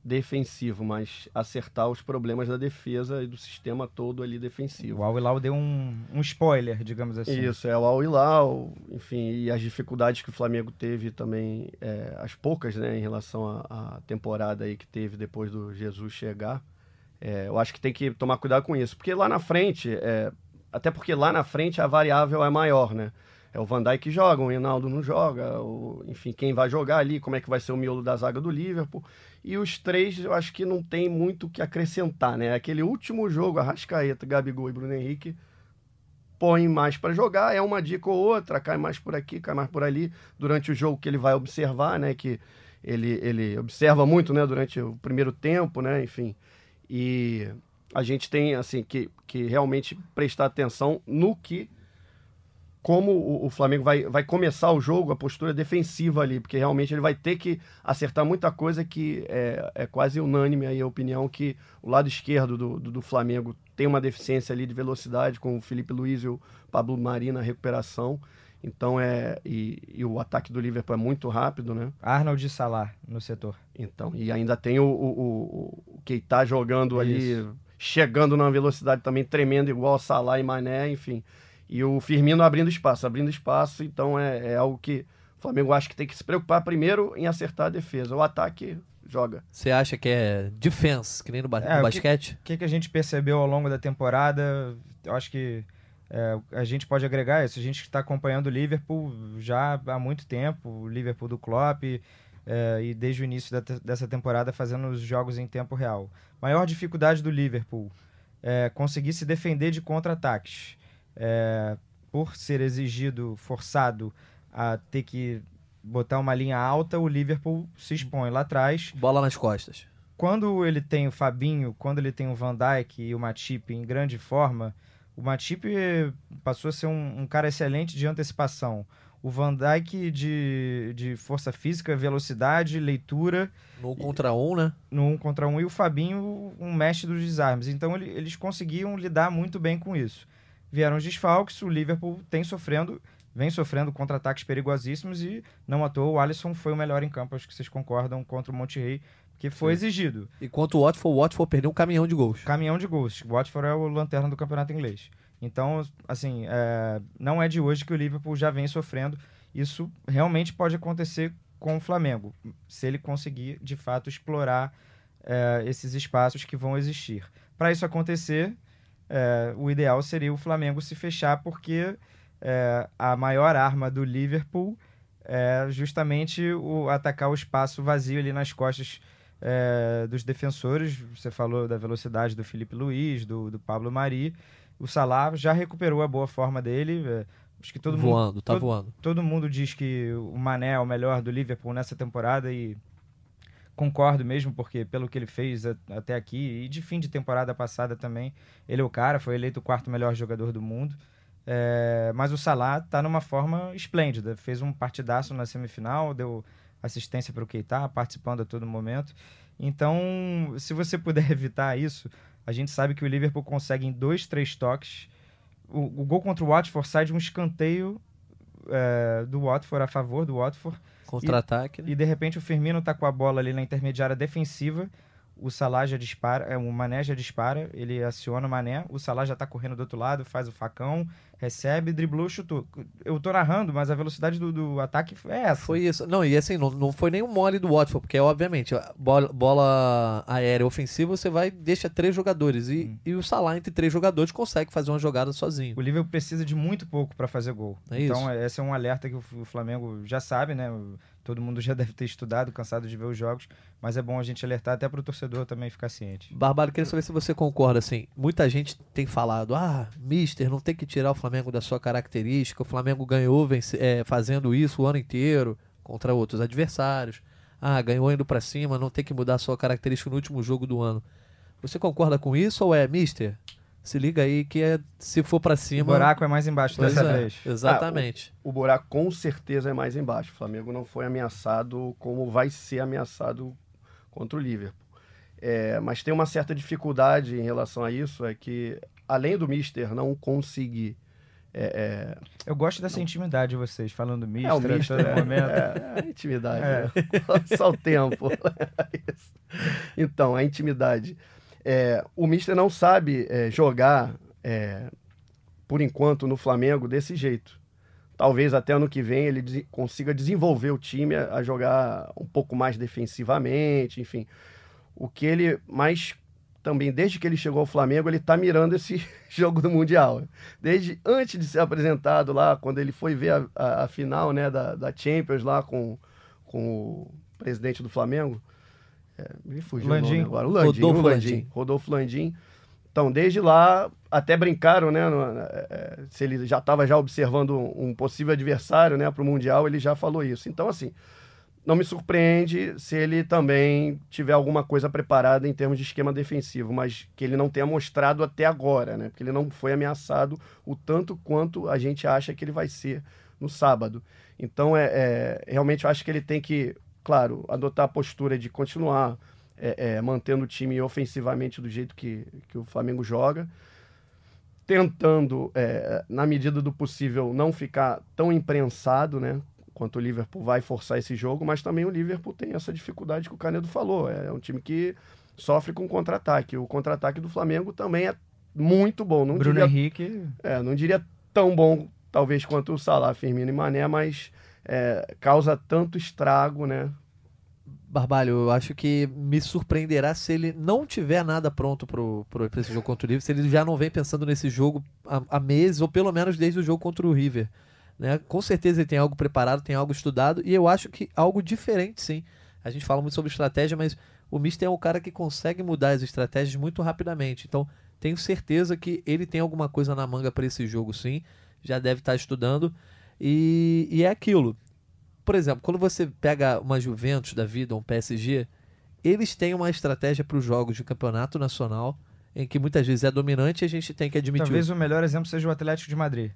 defensivo, mas acertar os problemas da defesa e do sistema todo ali defensivo. O Al Hilal deu um, um spoiler, digamos assim. Isso, é o Al Hilal, enfim, e as dificuldades que o Flamengo teve também, é, as poucas, né, em relação à à temporada aí que teve depois do Jesus chegar. É, eu acho que tem que tomar cuidado com isso, porque lá na frente, é, até porque lá na frente a variável é maior, né? É o Van Dijk que joga, o Reinaldo não joga, o, enfim, quem vai jogar ali, como é que vai ser o miolo da zaga do Liverpool. E os três, eu acho que não tem muito o que acrescentar, né? Aquele último jogo, Arrascaeta, Gabigol e Bruno Henrique, põe mais para jogar, é uma dica ou outra, cai mais por aqui, cai mais por ali, durante o jogo que ele vai observar, né? Que ele, ele observa muito, né? Durante o primeiro tempo, né? Enfim, e a gente tem, assim, que, que realmente prestar atenção no que como o, o Flamengo vai, vai começar o jogo, a postura defensiva ali, porque realmente ele vai ter que acertar muita coisa que é, é quase unânime aí a opinião que o lado esquerdo do, do, do Flamengo tem uma deficiência ali de velocidade, com o Felipe Luiz e o Pablo Mari na recuperação. Então é. E, e o ataque do Liverpool é muito rápido, né? Arnold e Salah no setor. Então, e ainda tem o, o, o, Keita jogando ali, chegando numa velocidade também tremenda, igual Salah e Mané, enfim. E o Firmino abrindo espaço, abrindo espaço, então é, é algo que o Flamengo acha que tem que se preocupar primeiro em acertar a defesa. O ataque joga. Você acha que é defense, que nem no, ba- É, no basquete? O que, que a gente percebeu ao longo da temporada? Eu acho que é, a gente pode agregar isso. A gente está acompanhando o Liverpool já há muito tempo, o Liverpool do Klopp, é, e desde o início da dessa temporada fazendo os jogos em tempo real. Maior dificuldade do Liverpool é conseguir se defender de contra-ataques. É, por ser exigido, forçado a ter que botar uma linha alta, o Liverpool se expõe lá atrás Bola nas costas. quando ele tem o Fabinho, quando ele tem o Van Dijk e o Matip em grande forma, o Matip passou a ser um, um cara excelente de antecipação. O Van Dijk de, de força física, velocidade, leitura, No um contra um, né? no um contra um, e o Fabinho um mestre dos desarmes. Então ele- eles conseguiam lidar muito bem com isso. Vieram os desfalques, o Liverpool tem sofrendo, vem sofrendo contra-ataques perigosíssimos e não à toa o Alisson foi o melhor em campo, acho que vocês concordam, contra o Monterrey, que foi exigido. Enquanto o Watford, o Watford perdeu um caminhão de gols. Caminhão de gols. O Watford é o lanterna do campeonato inglês. Então, assim, é, não é de hoje que o Liverpool já vem sofrendo. Isso realmente pode acontecer com o Flamengo, se ele conseguir de fato explorar é, esses espaços que vão existir. Para isso acontecer, é, o ideal seria o Flamengo se fechar, porque é, a maior arma do Liverpool é justamente o atacar o espaço vazio ali nas costas é, dos defensores. Você falou da velocidade do Felipe Luiz, do, do Pablo Mari. O Salah já recuperou a boa forma dele. É, acho que todo voando, mundo, tá todo, voando. Todo mundo diz que o Mané é o melhor do Liverpool nessa temporada e concordo mesmo, porque pelo que ele fez até aqui e de fim de temporada passada também, ele é o cara, foi eleito o quarto melhor jogador do mundo. É, mas o Salah está numa forma esplêndida. Fez um partidaço na semifinal, deu assistência para o Keita, participando a todo momento. Então, se você puder evitar isso, a gente sabe que o Liverpool consegue em dois, três toques. O, o gol contra o Watford sai de um escanteio é, do Watford a favor do Watford. Contra-ataque. Né? E de repente o Firmino está com a bola ali na intermediária defensiva o Salah já dispara, é, o Mané já dispara, ele aciona o Mané, o Salah já tá correndo do outro lado, faz o facão, recebe, driblou, chutou. Eu tô narrando, mas a velocidade do, do ataque é essa. Foi isso. Não, e assim, não, não foi nem um mole do Watford, porque obviamente, bola, bola aérea ofensiva, você vai deixa três jogadores e, hum. e o Salah entre três jogadores consegue fazer uma jogada sozinho. O Liverpool precisa de muito pouco para fazer gol. É então, isso. esse é um alerta que o Flamengo já sabe, né? Todo mundo já deve ter estudado, cansado de ver os jogos, mas é bom a gente alertar até para o torcedor também ficar ciente. Barbaro, queria saber se você concorda assim. Muita gente tem falado: ah, Mister, não tem que tirar o Flamengo da sua característica. O Flamengo ganhou é, fazendo isso o ano inteiro contra outros adversários. Ah, ganhou indo para cima, não tem que mudar a sua característica no último jogo do ano. Você concorda com isso ou é, Mister? Se liga aí que é, se for para cima. O buraco é mais embaixo dessa é, vez. Exatamente. Ah, o, o, buraco com certeza é mais embaixo. O Flamengo não foi ameaçado como vai ser ameaçado contra o Liverpool. É, mas tem uma certa dificuldade em relação a isso, é que além do Mister não conseguir. É, é eu gosto dessa não... intimidade de vocês, falando Mister, é, o mister todo momento. É, é intimidade. Né? Só o tempo. então, a intimidade. É, o Mister não sabe é, jogar, é, por enquanto, no Flamengo desse jeito. Talvez até ano que vem ele des consiga desenvolver o time a, a, jogar um pouco mais defensivamente, enfim. O que ele mais também, desde que ele chegou ao Flamengo, ele está mirando esse jogo do Mundial. Desde antes de ser apresentado lá, quando ele foi ver a, a, a final né, da, da Champions lá com, com o presidente do Flamengo, é, me fugiu Landim. o agora. O Landim, Rodolfo o Landim. Landim. Rodolfo Landim. Então, desde lá, até brincaram, né? No, é, se ele já estava já observando um possível adversário né, para o Mundial, ele já falou isso. Então, assim, não me surpreende se ele também tiver alguma coisa preparada em termos de esquema defensivo, mas que ele não tenha mostrado até agora, né? Porque ele não foi ameaçado o tanto quanto a gente acha que ele vai ser no sábado. Então, é, é realmente eu acho que ele tem que claro, adotar a postura de continuar é, é, mantendo o time ofensivamente do jeito que, que o Flamengo joga, tentando, é, na medida do possível, não ficar tão imprensado, né? Quanto o Liverpool vai forçar esse jogo, mas também o Liverpool tem essa dificuldade que o Canedo falou. É um time que sofre com contra-ataque. O contra-ataque do Flamengo também é muito bom. Não Bruno diria, Henrique. É, não diria tão bom, talvez, quanto o Salah, Firmino e Mané, mas é, causa tanto estrago, né? Barbalho, eu acho que me surpreenderá se ele não tiver nada pronto para esse jogo contra o River, se ele já não vem pensando nesse jogo há, há, meses, ou pelo menos desde o jogo contra o River. Né? Com certeza ele tem algo preparado, tem algo estudado, e eu acho que algo diferente sim. A gente fala muito sobre estratégia, mas o Mister é um cara que consegue mudar as estratégias muito rapidamente. Então, tenho certeza que ele tem alguma coisa na manga para esse jogo sim, já deve estar estudando. E, e é aquilo por exemplo, quando você pega uma Juventus da vida, um PSG, eles têm uma estratégia para os jogos de campeonato nacional, em que muitas vezes é dominante e a gente tem que admitir. Talvez o melhor exemplo seja o Atlético de Madrid.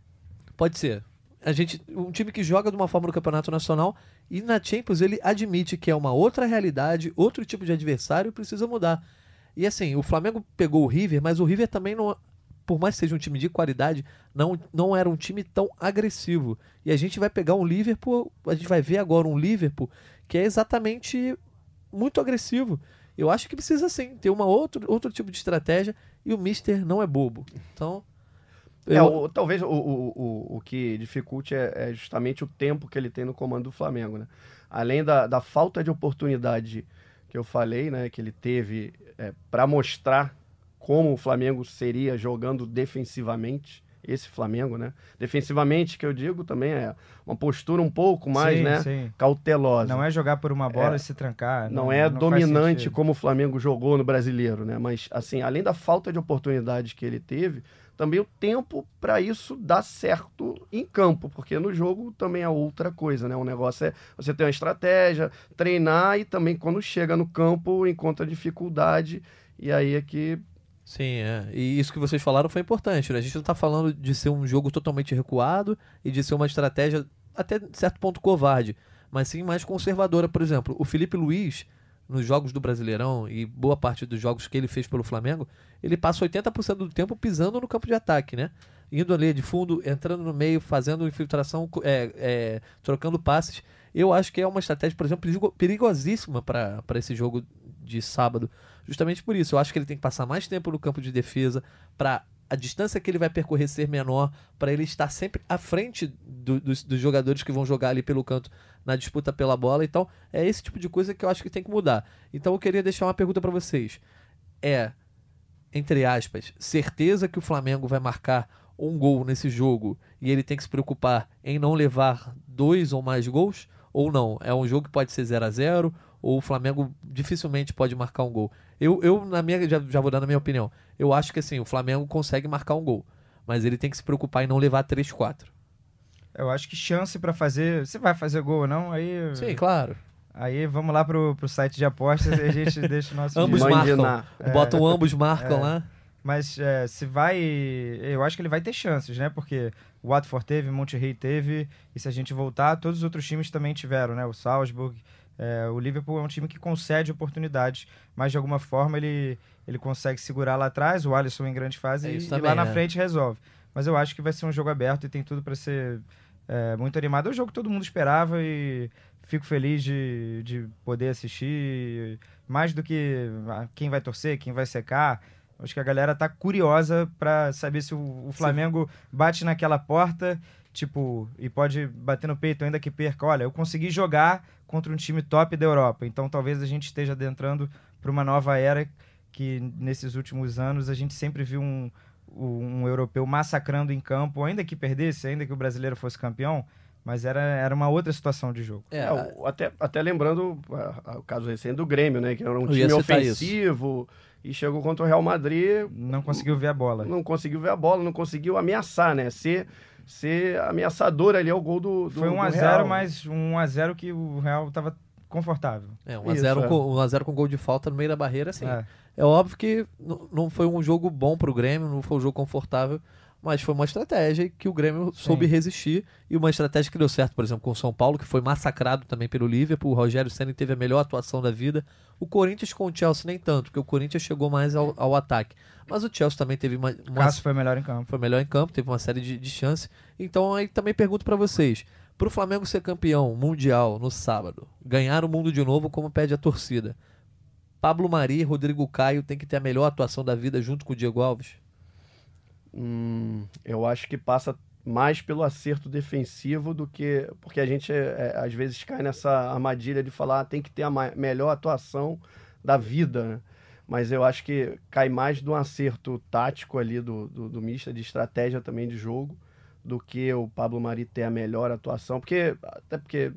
Pode ser. A gente, um time que joga de uma forma no campeonato nacional e na Champions ele admite que é uma outra realidade, outro tipo de adversário e precisa mudar. E assim, o Flamengo pegou o River, mas o River também não, por mais que seja um time de qualidade, não, não era um time tão agressivo. E a gente vai pegar um Liverpool, a gente vai ver agora um Liverpool que é exatamente muito agressivo. Eu acho que precisa sim ter uma outro, outro tipo de estratégia e o Mister não é bobo. Então, É, eu- o- talvez o, o, o, o que dificulte é, é justamente o tempo que ele tem no comando do Flamengo, né? Além da, da falta de oportunidade que eu falei, né? Que ele teve para mostrar como o Flamengo seria jogando defensivamente, esse Flamengo, né? Defensivamente, que eu digo, também é uma postura um pouco mais, sim, né? sim. Cautelosa. Não é jogar por uma bola É. e se trancar. Não, é faz dominante como o Flamengo jogou no brasileiro, né? Mas, assim, além da falta de oportunidades que ele teve, também o tempo para isso dar certo em campo, porque no jogo também é outra coisa, né? O negócio é você ter uma estratégia, treinar e também quando chega no campo encontra dificuldade e aí é que Sim, é. E isso que vocês falaram foi importante, né? A gente não tá falando de ser um jogo totalmente recuado e de ser uma estratégia até certo ponto covarde, mas sim mais conservadora. Por exemplo, o Felipe Luiz, nos jogos do Brasileirão e boa parte dos jogos que ele fez pelo Flamengo, ele passa 80% do tempo pisando no campo de ataque, né? Indo ali de fundo, entrando no meio, fazendo infiltração, é, é, trocando passes. Eu acho que é uma estratégia, por exemplo, perigo- perigosíssima para esse jogo de sábado. Justamente por isso, eu acho que ele tem que passar mais tempo no campo de defesa para a distância que ele vai percorrer ser menor, para ele estar sempre à frente do- dos, dos jogadores que vão jogar ali pelo canto na disputa pela bola. Então, é esse tipo de coisa que eu acho que tem que mudar. Então, eu queria deixar uma pergunta para vocês. É, entre aspas, certeza que o Flamengo vai marcar um gol nesse jogo e ele tem que se preocupar em não levar dois ou mais gols? Ou não? É um jogo que pode ser 0 a 0 ou o Flamengo dificilmente pode marcar um gol. Eu, eu na minha, já, já vou dar na minha opinião. Eu acho que assim, o Flamengo consegue marcar um gol, mas ele tem que se preocupar em não levar 3, 4. Eu acho que chance pra fazer. Se vai fazer gol ou não, aí. Sim, claro. Aí vamos lá pro, pro site de apostas e a gente deixa o nosso. Ambos dinheiro. Marcam. Ná. Botam ambos marcam É. lá. Mas é, se vai. Eu acho que ele vai ter chances, né? Porque o Watford teve, Monterrey teve, e se a gente voltar, todos os outros times também tiveram, né? O Salzburg. É, o Liverpool é um time que concede oportunidades, mas de alguma forma ele, ele consegue segurar lá atrás, o Alisson em grande fase É e, isso e também, lá na é. frente resolve. Mas eu acho que vai ser um jogo aberto e tem tudo para ser é, muito animado. É o jogo que todo mundo esperava e fico feliz de, de poder assistir. Mais do que ah, quem vai torcer, quem vai secar. Acho que a galera tá curiosa para saber se o, o Flamengo bate naquela porta, tipo, e pode bater no peito ainda que perca. Olha, eu consegui jogar contra um time top da Europa, então talvez a gente esteja adentrando para uma nova era que nesses últimos anos a gente sempre viu um, um europeu massacrando em campo, ainda que perdesse, ainda que o brasileiro fosse campeão, mas era, era uma outra situação de jogo. É, É, até, até lembrando o caso recente do Grêmio, né? Que era um time ofensivo e chegou contra o Real Madrid, Não conseguiu ver a bola. não conseguiu ver a bola, não conseguiu ameaçar, né? Ser, ser ameaçador ali ao gol do, do Foi do 1 a Real. 0 mas um 1 a 0 que o Real tava confortável. É, 1x0 Isso, é. com, 1 a 0 com gol de falta no meio da barreira, assim. É. É óbvio que não foi um jogo bom pro Grêmio, não foi um jogo confortável, mas foi uma estratégia que o Grêmio soube resistir e uma estratégia que deu certo, por exemplo, com o São Paulo, que foi massacrado também pelo Liverpool. O Rogério Senna teve a melhor atuação da vida. O Corinthians com o Chelsea nem tanto, porque o Corinthians chegou mais ao, ao ataque. Mas o Chelsea também teve uma, O uma Cássio foi melhor em campo. foi melhor em campo, teve uma série de, de chances. Então aí também pergunto pra vocês: pro Flamengo ser campeão mundial no sábado, ganhar o mundo de novo como pede a torcida, Pablo Mari e Rodrigo Caio tem que ter a melhor atuação da vida junto com o Diego Alves? Hum, eu acho que passa mais pelo acerto defensivo do que. Porque a gente é, às vezes cai nessa armadilha de falar "Ah, tem que ter a melhor atuação da vida, né? Mas eu acho que cai mais do acerto tático ali do, do, do Mista, de estratégia também de jogo, do que o Pablo Mari ter a melhor atuação. Porque, até porque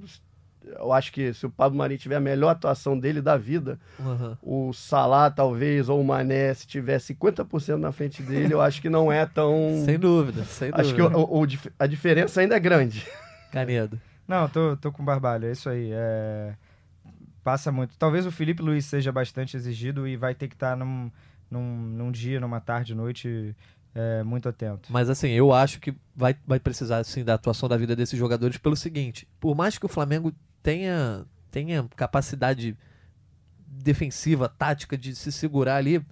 eu acho que se o Pablo Mari tiver a melhor atuação dele da vida, Aham. o Salah talvez, ou o Mané, se tiver 50% na frente dele, eu acho que não é tão. Sem dúvida, sem dúvida. Acho que o- o- a diferença ainda é grande. Canedo. Não, tô, tô com o Barbalho, é isso aí. é, Passa muito. Talvez o Felipe Luiz seja bastante exigido e vai ter que estar num, num, num dia, numa tarde, noite, é, muito atento. Mas assim, eu acho que vai, vai precisar sim da atuação da vida desses jogadores pelo seguinte: por mais que o Flamengo tenha, tenha capacidade defensiva, tática de se segurar ali,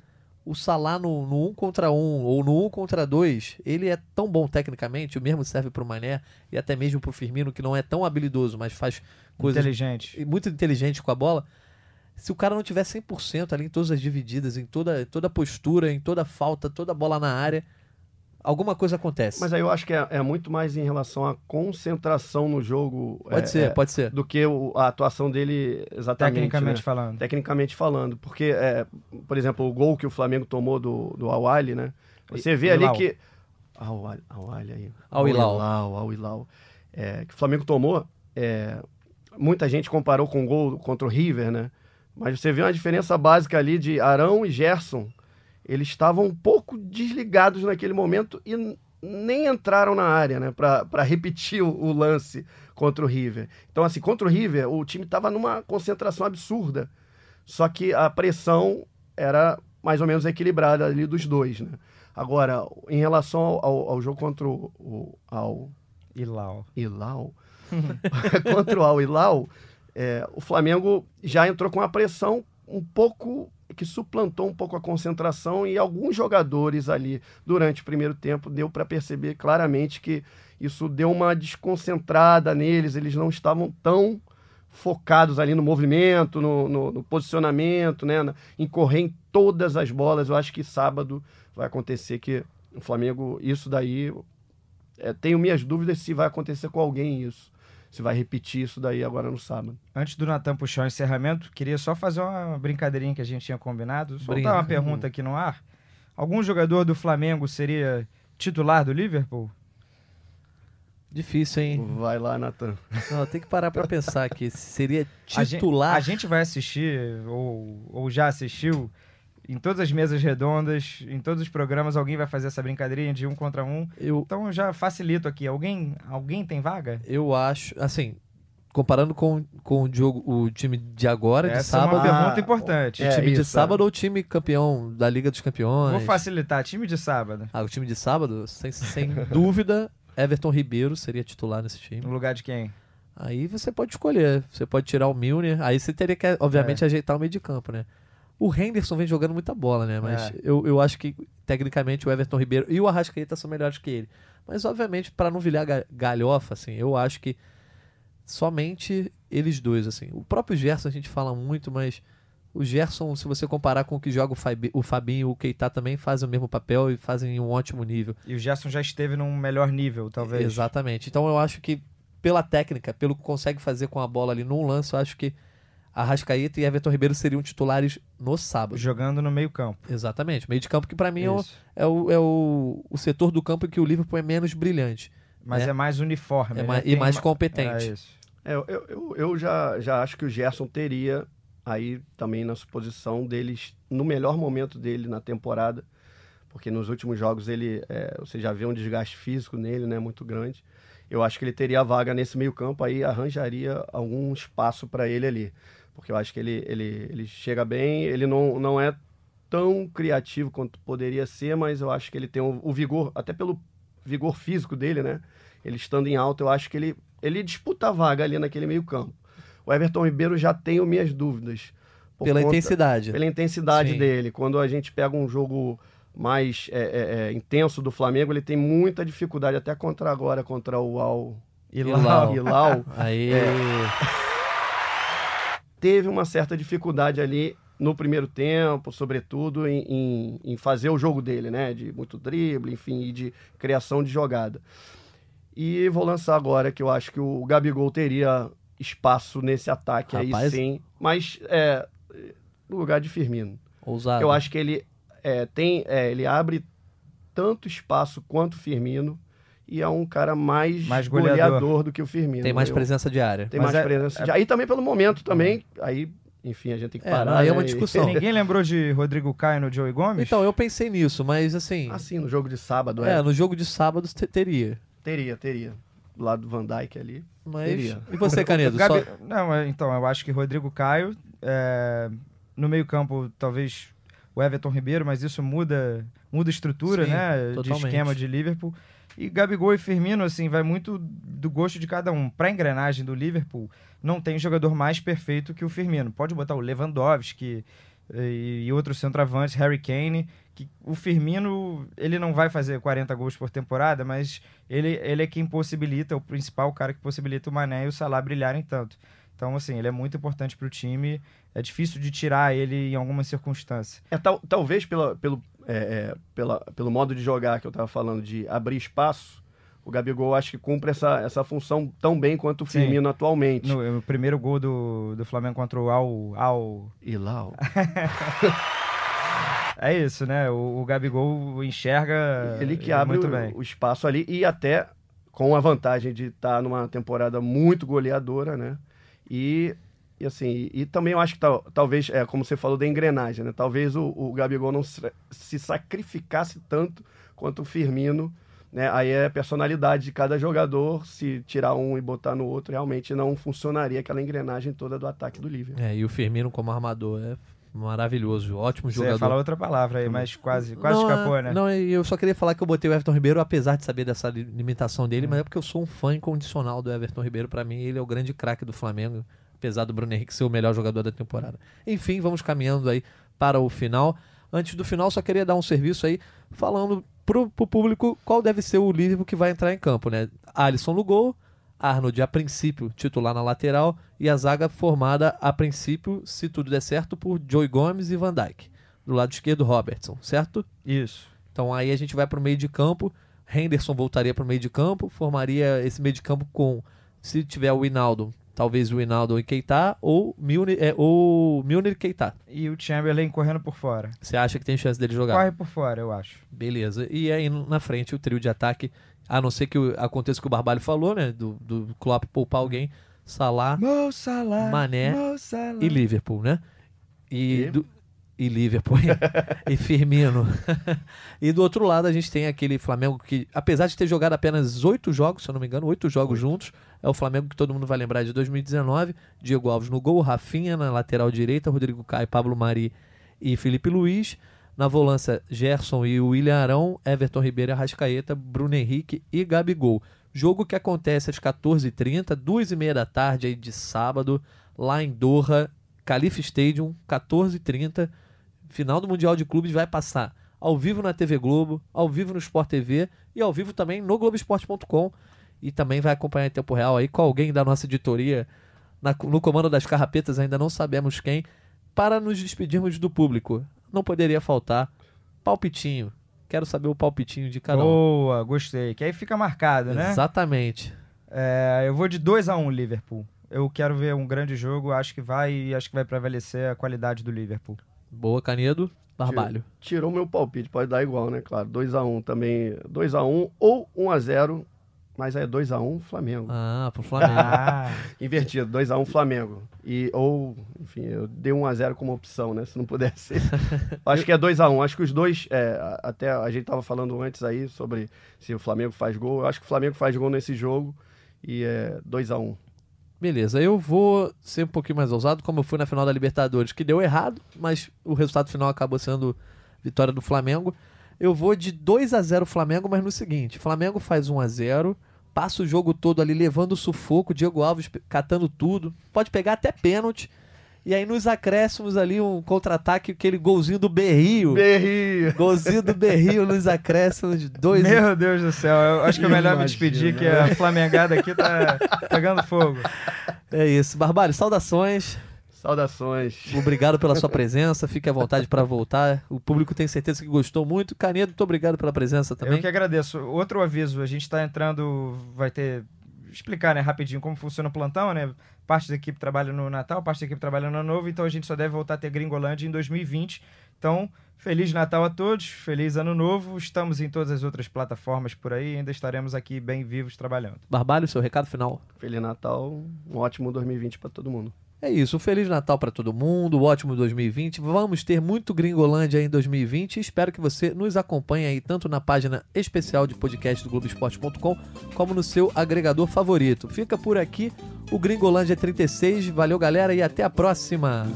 o Salah no, no 1 contra 1 ou no 1 contra 2, ele é tão bom tecnicamente, o mesmo serve pro Mané e até mesmo pro Firmino, que não é tão habilidoso, mas faz coisas Inteligente. muito inteligente com a bola. Se o cara não tiver 100% ali em todas as divididas, em toda, toda postura, em toda a falta, toda bola na área, alguma coisa acontece. Mas aí eu acho que é, é muito mais em relação à concentração no jogo. pode é, ser, é, pode ser. Do que o- a atuação dele exatamente. Tecnicamente né? falando. Tecnicamente falando. Porque, é, por exemplo, o gol que o Flamengo tomou do, do Awali, né? Você vê E- ali Ilau. que. Awali, Awali aí. Al-Hilal, Al-Hilal. É, que o Flamengo tomou. é, muita gente comparou com o gol contra o River, né? Mas você vê uma diferença básica ali de Arão e Gerson. Eles estavam um pouco desligados naquele momento e nem entraram na área, né? Pra repetir o, o lance contra o River. Então, assim, contra o River, o time estava numa concentração absurda. Só que a pressão era mais ou menos equilibrada ali dos dois, né? Agora, em relação ao, ao- ao jogo contra o, o ao E Lau. Hilal, contra o Al Hilal, é, o Flamengo já entrou com a pressão um pouco que suplantou um pouco a concentração e alguns jogadores ali durante o primeiro tempo deu para perceber claramente que isso deu uma desconcentrada neles, eles não estavam tão focados ali no movimento, no, no- no posicionamento, né, em correr em todas as bolas. Eu acho que sábado vai acontecer que o Flamengo, isso daí, é, tenho minhas dúvidas se vai acontecer com alguém isso. Se vai repetir isso daí agora no sábado. Antes do Natan puxar o encerramento, queria só fazer uma brincadeirinha que a gente tinha combinado. Soltar Brinca. uma pergunta aqui no ar. Algum jogador do Flamengo seria titular do Liverpool? Difícil, hein? Vai lá, Natan. Não, tem que parar pra pensar aqui. Seria A gen- titular. A gente vai assistir, ou, ou já assistiu, em todas as mesas redondas, em todos os programas, alguém vai fazer essa brincadeirinha de um contra um. Eu, Então eu já facilito aqui. Alguém, alguém tem vaga? eu acho, assim, comparando com, com o, jogo, o time de agora, de Essa é uma sábado. pergunta Ah, importante. o é, time de isso, sábado ou o time campeão da Liga dos Campeões? Vou facilitar. Time de sábado. Ah, o time de sábado, sem, sem dúvida, Everton Ribeiro seria titular nesse time. No lugar de quem? Aí você pode escolher. Você pode tirar o Milner. Aí você teria que, É. obviamente, ajeitar o meio de campo, né? O Henderson vem jogando muita bola, né? Mas É. eu, eu acho que, tecnicamente, o Everton Ribeiro e o Arrascaeta são melhores que ele. Mas, obviamente, para não ga- galhofa, assim, eu acho que somente eles dois, assim. O próprio Gerson a gente fala muito, mas o Gerson, se você comparar com o que joga o, Fabi, o Fabinho e o Keita também fazem o mesmo papel e fazem um ótimo nível. E o Gerson já esteve num melhor nível, talvez. Exatamente. Então eu acho que pela técnica, pelo que consegue fazer com a bola ali num lance, eu acho que Arrascaeta e Everton Ribeiro seriam titulares no sábado. Jogando no meio campo. Exatamente. Meio de campo que pra mim é, o, Isso. é, o, é o, o setor do campo em que o Liverpool é menos brilhante Mas É. é, mais uniforme. É né? mais- e mais ma- competente. É. É, eu, eu, eu já, já acho que o Gerson teria aí também na suposição deles, no melhor momento dele na temporada, porque nos últimos jogos ele, é, você já vê um desgaste físico nele, né, muito grande. Eu acho que ele teria a vaga nesse meio campo aí, arranjaria algum espaço para ele ali, porque eu acho que ele, ele, ele chega bem, ele não, não é tão criativo quanto poderia ser, mas eu acho que ele tem o, o vigor, até pelo vigor físico dele, né? Ele estando em alta, eu acho que ele, ele disputa a vaga ali naquele meio campo. O Everton Ribeiro já tenho minhas dúvidas. pela conta- intensidade. Pela intensidade Sim. dele. Quando a gente pega um jogo mais é, é, é, intenso do Flamengo, ele tem muita dificuldade, até contra agora, contra o Al lá, Hilal. Aí É. teve uma certa dificuldade ali no primeiro tempo, sobretudo em, em- em fazer o jogo dele, né? De muito drible, enfim, e de criação de jogada. E vou lançar agora que eu acho que o Gabigol teria espaço nesse ataque aí Rapaz. sim, mas é, no lugar de Firmino. ousado. Eu acho que ele é, tem, é, ele abre tanto espaço quanto o Firmino e é um cara mais, Mais goleador. goleador. do que o Firmino. Tem mais Eu- presença de área. tem Mas mais é- presença. é- de- Aí também pelo momento também, aí, enfim, a gente tem que É, parar. aí é uma né, e- discussão. Ninguém lembrou de Rodrigo Caio no Joey Gomes? Então, eu pensei nisso, mas assim. Assim, no jogo de sábado, é, é. no jogo de sábado te- teria. Teria, teria. Do lado do Van Dijk ali. Mas. Teria. E você, Canedo? Gabi- Só- Não, é, então, eu acho que Rodrigo Caio, é, no meio campo, talvez o Everton Ribeiro, mas isso muda, muda a estrutura, Sim, né, de totalmente. esquema de Liverpool. E Gabigol e Firmino, assim, vai muito do gosto de cada um. Para engrenagem do Liverpool, não tem jogador mais perfeito que o Firmino. Pode botar o Lewandowski e, e outros centroavantes, Harry Kane, que o Firmino, ele não vai fazer 40 gols por temporada, mas ele, ele é quem possibilita, o principal cara que possibilita o Mané e o Salah brilharem tanto. Então, assim, ele é muito importante para o time. É difícil de tirar ele em alguma circunstância. É, tal, talvez pela, pelo é, é, pela, pelo modo de jogar que eu estava falando, de abrir espaço, o Gabigol acho que cumpre essa, essa função tão bem quanto o Sim. Firmino atualmente. No, o primeiro gol do, do Flamengo contra o Al, Al ó, É isso, né? O, o Gabigol enxerga ele que abre muito o, bem. o espaço ali e até com a vantagem de estar numa temporada muito goleadora, né? E, e assim, e, também eu acho que tal, talvez, é como você falou da engrenagem, né? Talvez o, o Gabigol não se, se sacrificasse tanto quanto o Firmino, né? Aí é a personalidade de cada jogador, se tirar um e botar no outro, realmente não funcionaria aquela engrenagem toda do ataque do Liverpool. É, e o Firmino como armador é maravilhoso, ótimo Você jogador. ia falar outra palavra aí, mas quase, quase não, escapou, é- né? Não, eu só queria falar que eu botei o Everton Ribeiro, apesar de saber dessa li- limitação Hum. dele, mas é porque eu sou um fã incondicional do Everton Ribeiro. Pra mim, ele é o grande craque do Flamengo, apesar do Bruno Henrique ser o melhor jogador da temporada. Enfim, vamos caminhando aí para o final. Antes do final, só queria dar um serviço aí, falando pro, pro público qual deve ser o Liverpool que vai entrar em campo, né? Alisson no gol, Arnold a princípio titular na lateral e a zaga formada a princípio, se tudo der certo, por Joey Gomes e Van Dijk. Do lado esquerdo, Robertson, certo? Isso. Então aí a gente vai para o meio de campo. Henderson voltaria para o meio de campo, formaria esse meio de campo com, se tiver o Hinaldo, talvez o Hinaldo e Keita, ou Milner, é, ou Milner e Keita. E o Chamberlain correndo por fora. Você acha que tem chance dele jogar? Corre por fora, eu acho. Beleza. E aí na frente o trio de ataque, a não ser que aconteça o que o Barbalho falou, né? Do, do Klopp poupar alguém, Salah Mo Salah, Mané Mo Salah. e Liverpool, né? E, E? do- e Liverpool e Firmino. e do outro lado a gente tem aquele Flamengo que, apesar de ter jogado apenas oito jogos, se eu não me engano, oito jogos juntos, é o Flamengo que todo mundo vai lembrar de 2019. Diego Alves no gol, Rafinha na lateral direita, Rodrigo Caio, Pablo Mari e Felipe Luiz. Na volância, Gerson e William Arão, Everton Ribeiro Arrascaeta, Bruno Henrique e Gabigol. Jogo que acontece às 14h30, duas e meia da tarde aí de sábado, lá em Doha, Califa Stadium, 14h30. Final do Mundial de Clubes vai passar ao vivo na TV Globo, ao vivo no Sport TV e ao vivo também no Globoesporte.com. E também vai acompanhar em tempo real aí com alguém da nossa editoria na- no comando das carrapetas, ainda não sabemos quem, para nos despedirmos do público. Não poderia faltar palpitinho. Quero saber o palpitinho de cada um. Boa, gostei. Que aí fica marcado, né? Exatamente. É, eu vou de 2 a 1 Liverpool. Eu quero ver um grande jogo, acho que vai e acho que vai prevalecer a qualidade do Liverpool. Boa, Canedo. Barbalho. Tirou meu palpite, pode dar igual, né? Claro, 2x1 também. 2x1 ou 1x0, mas é 2x1 Flamengo. Ah, pro Flamengo. Invertido, 2x1 Flamengo. E, ou, enfim, eu dei 1x0 como opção, né? Se não pudesse ser. acho que é 2x1. Acho que os dois, é, a- até a gente tava falando antes aí sobre se o Flamengo faz gol. Eu acho que o Flamengo faz gol nesse jogo e é 2x1. Beleza, eu vou ser um pouquinho mais ousado, como eu fui na final da Libertadores, que deu errado, mas o resultado final acabou sendo vitória do Flamengo. Eu vou de 2 a 0 Flamengo, mas no seguinte: Flamengo faz 1 a 0 passa o jogo todo ali levando o sufoco, Diego Alves catando tudo, pode pegar até pênalti. E aí nos acréscimos ali um contra-ataque, aquele golzinho do Berrio. Berri! Golzinho do Berrio nos acréscimos de 2 meu Deus do céu, eu acho que é melhor me Imagina, despedir que né? a Flamengada aqui tá pegando fogo. É isso. Barbalho, saudações. Saudações. Obrigado pela sua presença. Fique à vontade para voltar. O público tem certeza que gostou muito. Canedo, muito obrigado pela presença também. Eu que agradeço. Outro aviso, a gente está entrando, vai ter explicar, né, rapidinho como funciona o plantão, né? Parte da equipe trabalha no Natal, parte da equipe trabalha no Ano Novo, então a gente só deve voltar a ter Gringolândia em 2020. Então, feliz Natal a todos, feliz Ano Novo. Estamos em todas as outras plataformas por aí, ainda estaremos aqui bem vivos trabalhando. Barbalho, seu recado final. Feliz Natal, um ótimo 2020 para todo mundo. É isso. Um Feliz Natal para todo mundo. Um ótimo 2020. Vamos ter muito Gringolândia em 2020. Espero que você nos acompanhe aí tanto na página especial de podcast do Globoesporte.com como no seu agregador favorito. Fica por aqui o Gringolândia 36. Valeu, galera, e até a próxima.